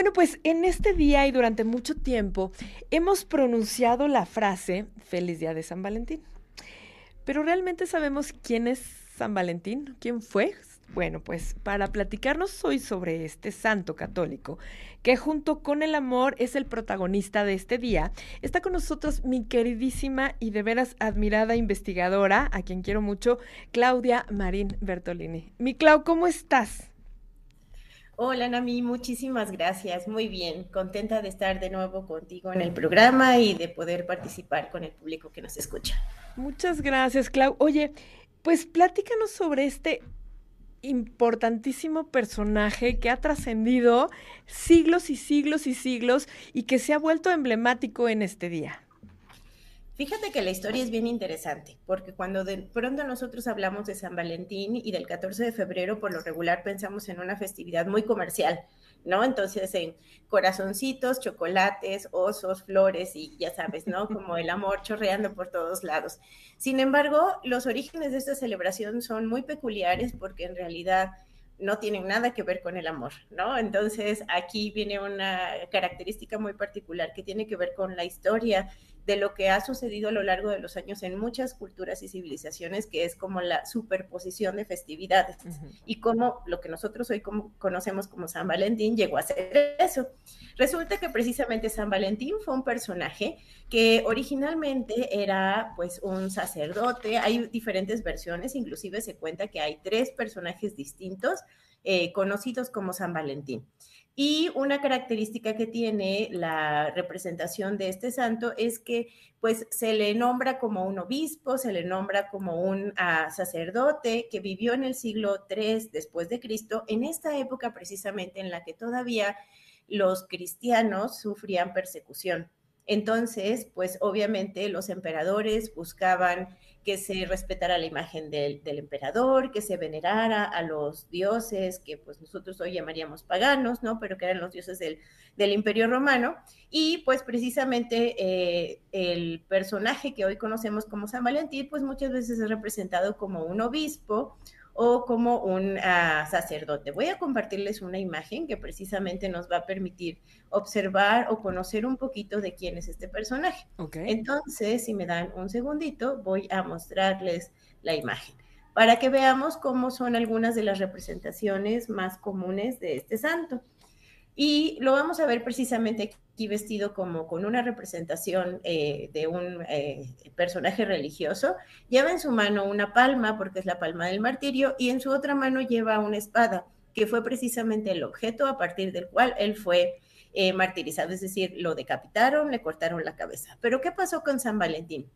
Bueno, pues en este día y durante mucho tiempo hemos pronunciado la frase Feliz Día de San Valentín. Pero realmente sabemos quién es San Valentín, quién fue. Bueno, pues para platicarnos hoy sobre este santo católico, que junto con el amor es el protagonista de este día, está con nosotros mi queridísima y de veras admirada investigadora, a quien quiero mucho, Claudia Marín Bertolini. Mi Clau, ¿cómo estás? Hola Nami, muchísimas gracias. Muy bien, contenta de estar de nuevo contigo en el programa y de poder participar con el público que nos escucha. Muchas gracias, Clau. Oye, pues platícanos sobre este importantísimo personaje que ha trascendido siglos y siglos y siglos y que se ha vuelto emblemático en este día. Fíjate que la historia es bien interesante, porque cuando de pronto nosotros hablamos de San Valentín y del 14 de febrero, por lo regular pensamos en una festividad muy comercial, ¿no? Entonces, en corazoncitos, chocolates, osos, flores y ya sabes, ¿no? Como el amor chorreando por todos lados. Sin embargo, los orígenes de esta celebración son muy peculiares porque en realidad no tienen nada que ver con el amor, ¿no? Entonces, aquí viene una característica muy particular que tiene que ver con la historia de lo que ha sucedido a lo largo de los años en muchas culturas y civilizaciones, que es como la superposición de festividades. Y cómo lo que nosotros hoy como, conocemos como San Valentín llegó a ser eso. Resulta que precisamente San Valentín fue un personaje que originalmente era pues un sacerdote, hay diferentes versiones, inclusive se cuenta que hay tres personajes distintos eh, conocidos como San Valentín. Y una característica que tiene la representación de este santo es que pues se le nombra como un obispo, se le nombra como un ah, sacerdote que vivió en el siglo III después de Cristo, en esta época precisamente en la que todavía los cristianos sufrían persecución. Entonces, pues obviamente los emperadores buscaban que se respetara la imagen del, emperador, que se venerara a los dioses que pues nosotros hoy llamaríamos paganos, ¿no? Pero que eran los dioses del, imperio romano. Y pues precisamente eh, el personaje que hoy conocemos como San Valentín, pues muchas veces es representado como un obispo o como un ah, sacerdote. Voy a compartirles una imagen que precisamente nos va a permitir observar o conocer un poquito de quién es este personaje. Entonces, si me dan un segundito, voy a mostrarles la imagen para que veamos cómo son algunas de las representaciones más comunes de este santo. Y lo vamos a ver precisamente aquí vestido como con una representación eh, de un eh, personaje religioso. Lleva en su mano una palma, porque es la palma del martirio, y en su otra mano lleva una espada, que fue precisamente el objeto a partir del cual él fue eh, martirizado, es decir, lo decapitaron, le cortaron la cabeza. Pero ¿qué pasó con San Valentín?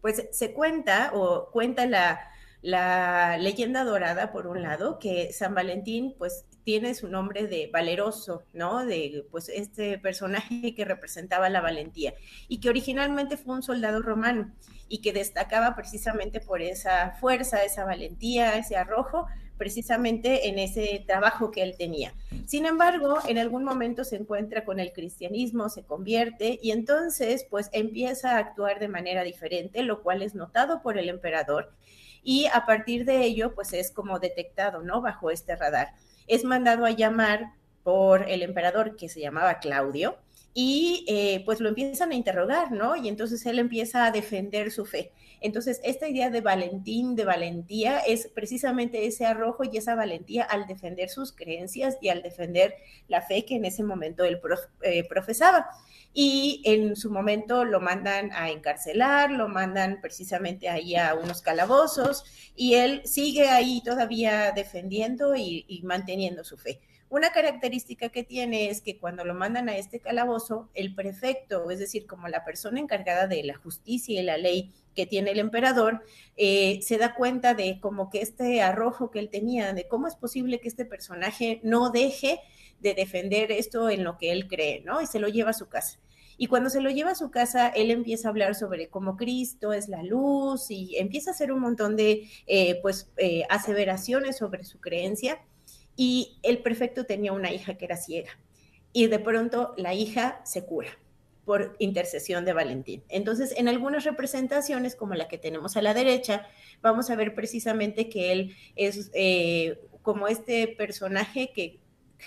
Pues se cuenta o cuenta la, la leyenda dorada, por un lado, que San Valentín, pues tiene su nombre de valeroso, ¿no? De pues este personaje que representaba la valentía y que originalmente fue un soldado romano y que destacaba precisamente por esa fuerza, esa valentía, ese arrojo, precisamente en ese trabajo que él tenía. Sin embargo, en algún momento se encuentra con el cristianismo, se convierte y entonces pues empieza a actuar de manera diferente, lo cual es notado por el emperador y a partir de ello pues es como detectado, ¿no? Bajo este radar es mandado a llamar por el emperador que se llamaba Claudio y eh, pues lo empiezan a interrogar, ¿no? Y entonces él empieza a defender su fe. Entonces, esta idea de Valentín, de valentía, es precisamente ese arrojo y esa valentía al defender sus creencias y al defender la fe que en ese momento él eh, profesaba. Y en su momento lo mandan a encarcelar, lo mandan precisamente ahí a unos calabozos y él sigue ahí todavía defendiendo y manteniendo su fe. Una característica que tiene es que cuando lo mandan a este calabozo, el prefecto, es decir, como la persona encargada de la justicia y la ley que tiene el emperador, eh, se da cuenta de como que este arrojo que él tenía, de cómo es posible que este personaje no deje de defender esto en lo que él cree, ¿no? Y se lo lleva a su casa. Y cuando se lo lleva a su casa, él empieza a hablar sobre cómo Cristo es la luz y empieza a hacer un montón de, eh, pues, eh, aseveraciones sobre su creencia y el prefecto tenía una hija que era ciega y de pronto la hija se cura por intercesión de Valentín. Entonces, en algunas representaciones, como la que tenemos a la derecha, vamos a ver precisamente que él es eh, como este personaje que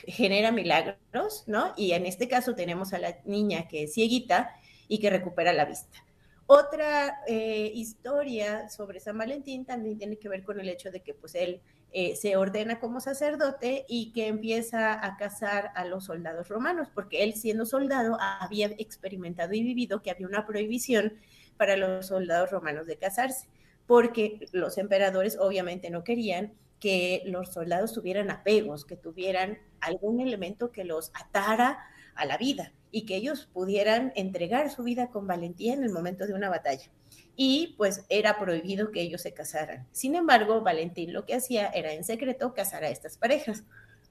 genera milagros, ¿no? Y en este caso tenemos a la niña que es cieguita y que recupera la vista. Otra eh, historia sobre San Valentín también tiene que ver con el hecho de que pues él eh, se ordena como sacerdote y que empieza a casar a los soldados romanos, porque él siendo soldado había experimentado y vivido que había una prohibición para los soldados romanos de casarse, porque los emperadores obviamente no querían que los soldados tuvieran apegos, que tuvieran algún elemento que los atara a la vida y que ellos pudieran entregar su vida con valentía en el momento de una batalla. Y pues era prohibido que ellos se casaran. Sin embargo, Valentín lo que hacía era en secreto casar a estas parejas.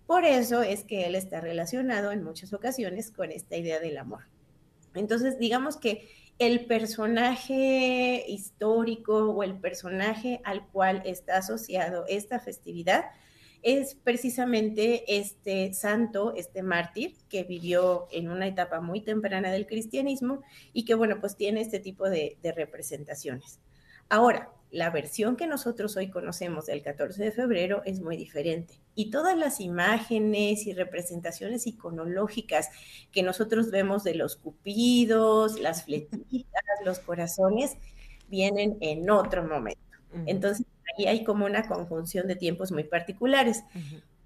Por eso es que él está relacionado en muchas ocasiones con esta idea del amor. Entonces, digamos que el personaje histórico o el personaje al cual está asociado esta festividad es precisamente este santo, este mártir que vivió en una etapa muy temprana del cristianismo y que, bueno, pues tiene este tipo de, de representaciones. Ahora, la versión que nosotros hoy conocemos del 14 de febrero es muy diferente. Y todas las imágenes y representaciones iconológicas que nosotros vemos de los cupidos, las flechitas, los corazones, vienen en otro momento. Entonces, ahí hay como una conjunción de tiempos muy particulares.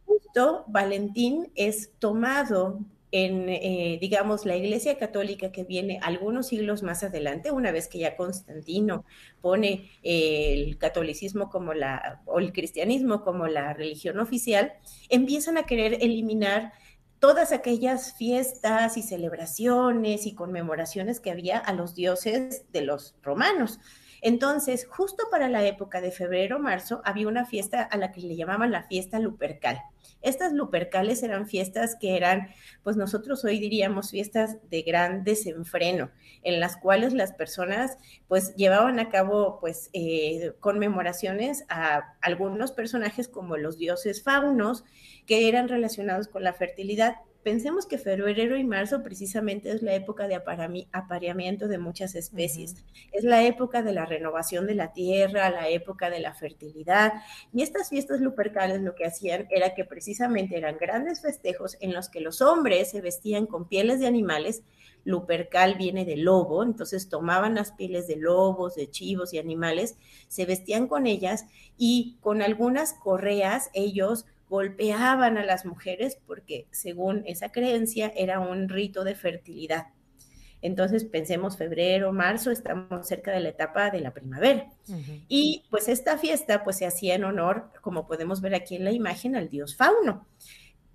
Justo Valentín es tomado en, eh, digamos, la Iglesia Católica que viene algunos siglos más adelante, una vez que ya Constantino pone eh, el catolicismo como la, o el cristianismo como la religión oficial, empiezan a querer eliminar todas aquellas fiestas y celebraciones y conmemoraciones que había a los dioses de los romanos. Entonces, justo para la época de febrero-marzo, había una fiesta a la que le llamaban la fiesta lupercal. Estas lupercales eran fiestas que eran, pues nosotros hoy diríamos fiestas de gran desenfreno, en las cuales las personas pues llevaban a cabo pues eh, conmemoraciones a algunos personajes como los dioses faunos que eran relacionados con la fertilidad Pensemos que febrero y marzo precisamente es la época de apareamiento de muchas especies. Es la época de la renovación de la tierra, la época de la fertilidad. Y estas fiestas lupercales lo que hacían era que precisamente eran grandes festejos en los que los hombres se vestían con pieles de animales. Lupercal viene de lobo, entonces tomaban las pieles de lobos, de chivos y animales, se vestían con ellas y con algunas correas ellos golpeaban a las mujeres porque según esa creencia era un rito de fertilidad. Entonces pensemos febrero, marzo, estamos cerca de la etapa de la primavera. Y pues esta fiesta pues se hacía en honor, como podemos ver aquí en la imagen, al dios Fauno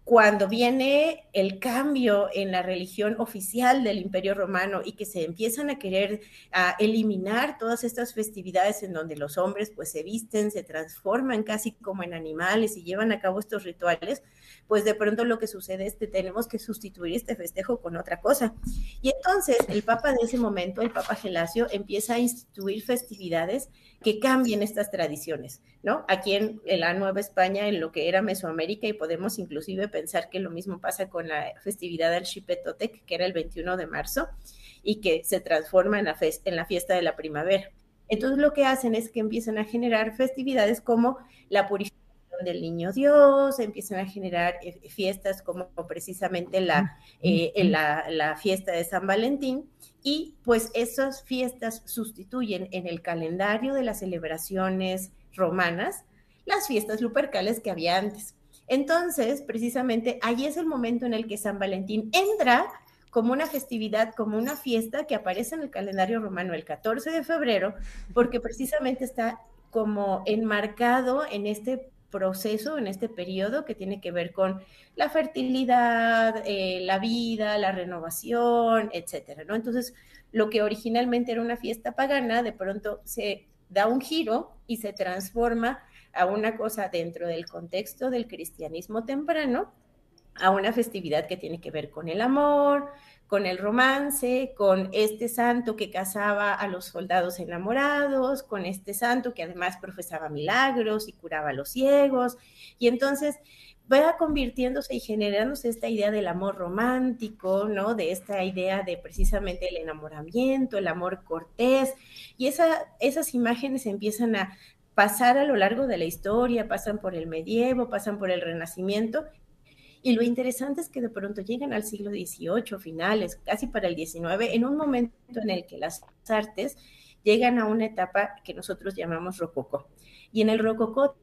cuando viene el cambio en la religión oficial del Imperio Romano y que se empiezan a querer a eliminar todas estas festividades en donde los hombres pues se visten, se transforman casi como en animales y llevan a cabo estos rituales, pues de pronto lo que sucede es que tenemos que sustituir este festejo con otra cosa. Y entonces el Papa de ese momento, el Papa Gelasio, empieza a instituir festividades que cambien estas tradiciones, ¿no? Aquí en, la Nueva España, en lo que era Mesoamérica, y podemos inclusive pensar que lo mismo pasa con la festividad del Xipetotec, que era el 21 de marzo, y que se transforma en la, en la fiesta de la primavera. Entonces lo que hacen es que empiezan a generar festividades como la purificación del niño Dios, empiezan a generar eh, fiestas como precisamente la, eh, la, la fiesta de San Valentín, y pues esas fiestas sustituyen en el calendario de las celebraciones romanas las fiestas lupercales que había antes. Entonces, precisamente ahí es el momento en el que San Valentín entra como una festividad, como una fiesta que aparece en el calendario romano el 14 de febrero, porque precisamente está como enmarcado en este proceso, en este periodo que tiene que ver con la fertilidad, eh, la vida, la renovación, etcétera, ¿no? Entonces, lo que originalmente era una fiesta pagana, de pronto se da un giro y se transforma a una cosa dentro del contexto del cristianismo temprano, a una festividad que tiene que ver con el amor, con el romance, con este santo que casaba a los soldados enamorados, con este santo que además profesaba milagros y curaba a los ciegos. Y entonces va convirtiéndose y generándose esta idea del amor romántico, ¿no? De esta idea de precisamente el enamoramiento, el amor cortés. Y esa, esas imágenes empiezan a pasar a lo largo de la historia, pasan por el medievo, pasan por el renacimiento Y lo interesante es que de pronto llegan al siglo XVIII, finales, casi para el XIX, en un momento en el que las artes llegan a una etapa que nosotros llamamos rococó. Y en el rococó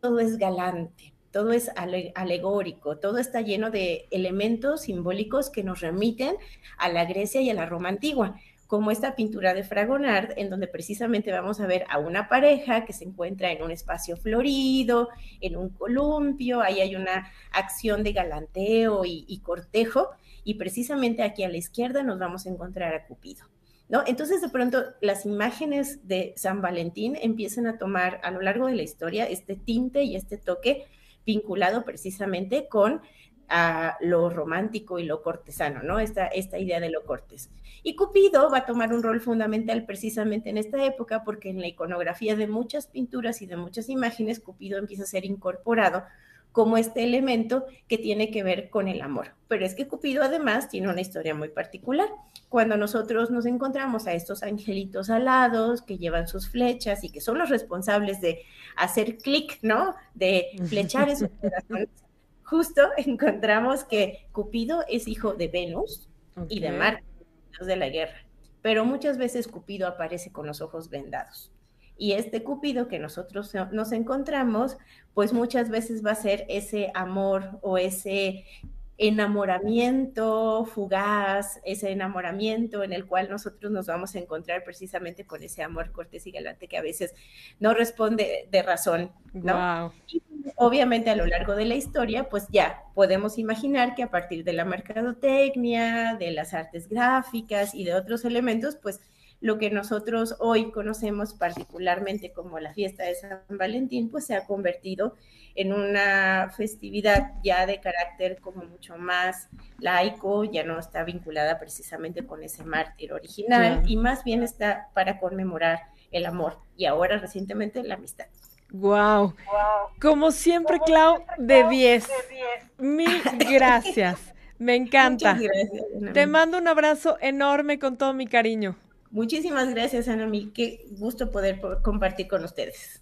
todo es galante, todo es alegórico, todo está lleno de elementos simbólicos que nos remiten a la Grecia y a la Roma antigua como esta pintura de Fragonard, en donde precisamente vamos a ver a una pareja que se encuentra en un espacio florido, en un columpio, ahí hay una acción de galanteo y, cortejo, y precisamente aquí a la izquierda nos vamos a encontrar a Cupido. ¿No? Entonces, de pronto, las imágenes de San Valentín empiezan a tomar a lo largo de la historia este tinte y este toque vinculado precisamente con a lo romántico y lo cortesano, ¿no? Esta, esta idea de lo cortés. Y Cupido va a tomar un rol fundamental precisamente en esta época porque en la iconografía de muchas pinturas y de muchas imágenes, Cupido empieza a ser incorporado como este elemento que tiene que ver con el amor. Pero es que Cupido además tiene una historia muy particular. Cuando nosotros nos encontramos a estos angelitos alados que llevan sus flechas y que son los responsables de hacer clic, ¿no? De flechar esos corazones justo encontramos que Cupido es hijo de Venus y de Marte, dios de la guerra, pero muchas veces Cupido aparece con los ojos vendados. Y este Cupido que nosotros nos encontramos, pues muchas veces va a ser ese amor o ese enamoramiento fugaz, ese enamoramiento en el cual nosotros nos vamos a encontrar precisamente con ese amor cortés y galante que a veces no responde de razón, ¿no? Y obviamente a lo largo de la historia, pues ya podemos imaginar que a partir de la mercadotecnia, de las artes gráficas y de otros elementos, pues lo que nosotros hoy conocemos particularmente como la fiesta de San Valentín, pues se ha convertido en una festividad ya de carácter como mucho más laico, ya no está vinculada precisamente con ese mártir original y más bien está para conmemorar el amor y ahora recientemente la amistad. Wow. Como siempre, Clau, de 10. Mil gracias. Me encanta. Te mando un abrazo enorme con todo mi cariño. Muchísimas gracias, Ana. Qué gusto poder compartir con ustedes.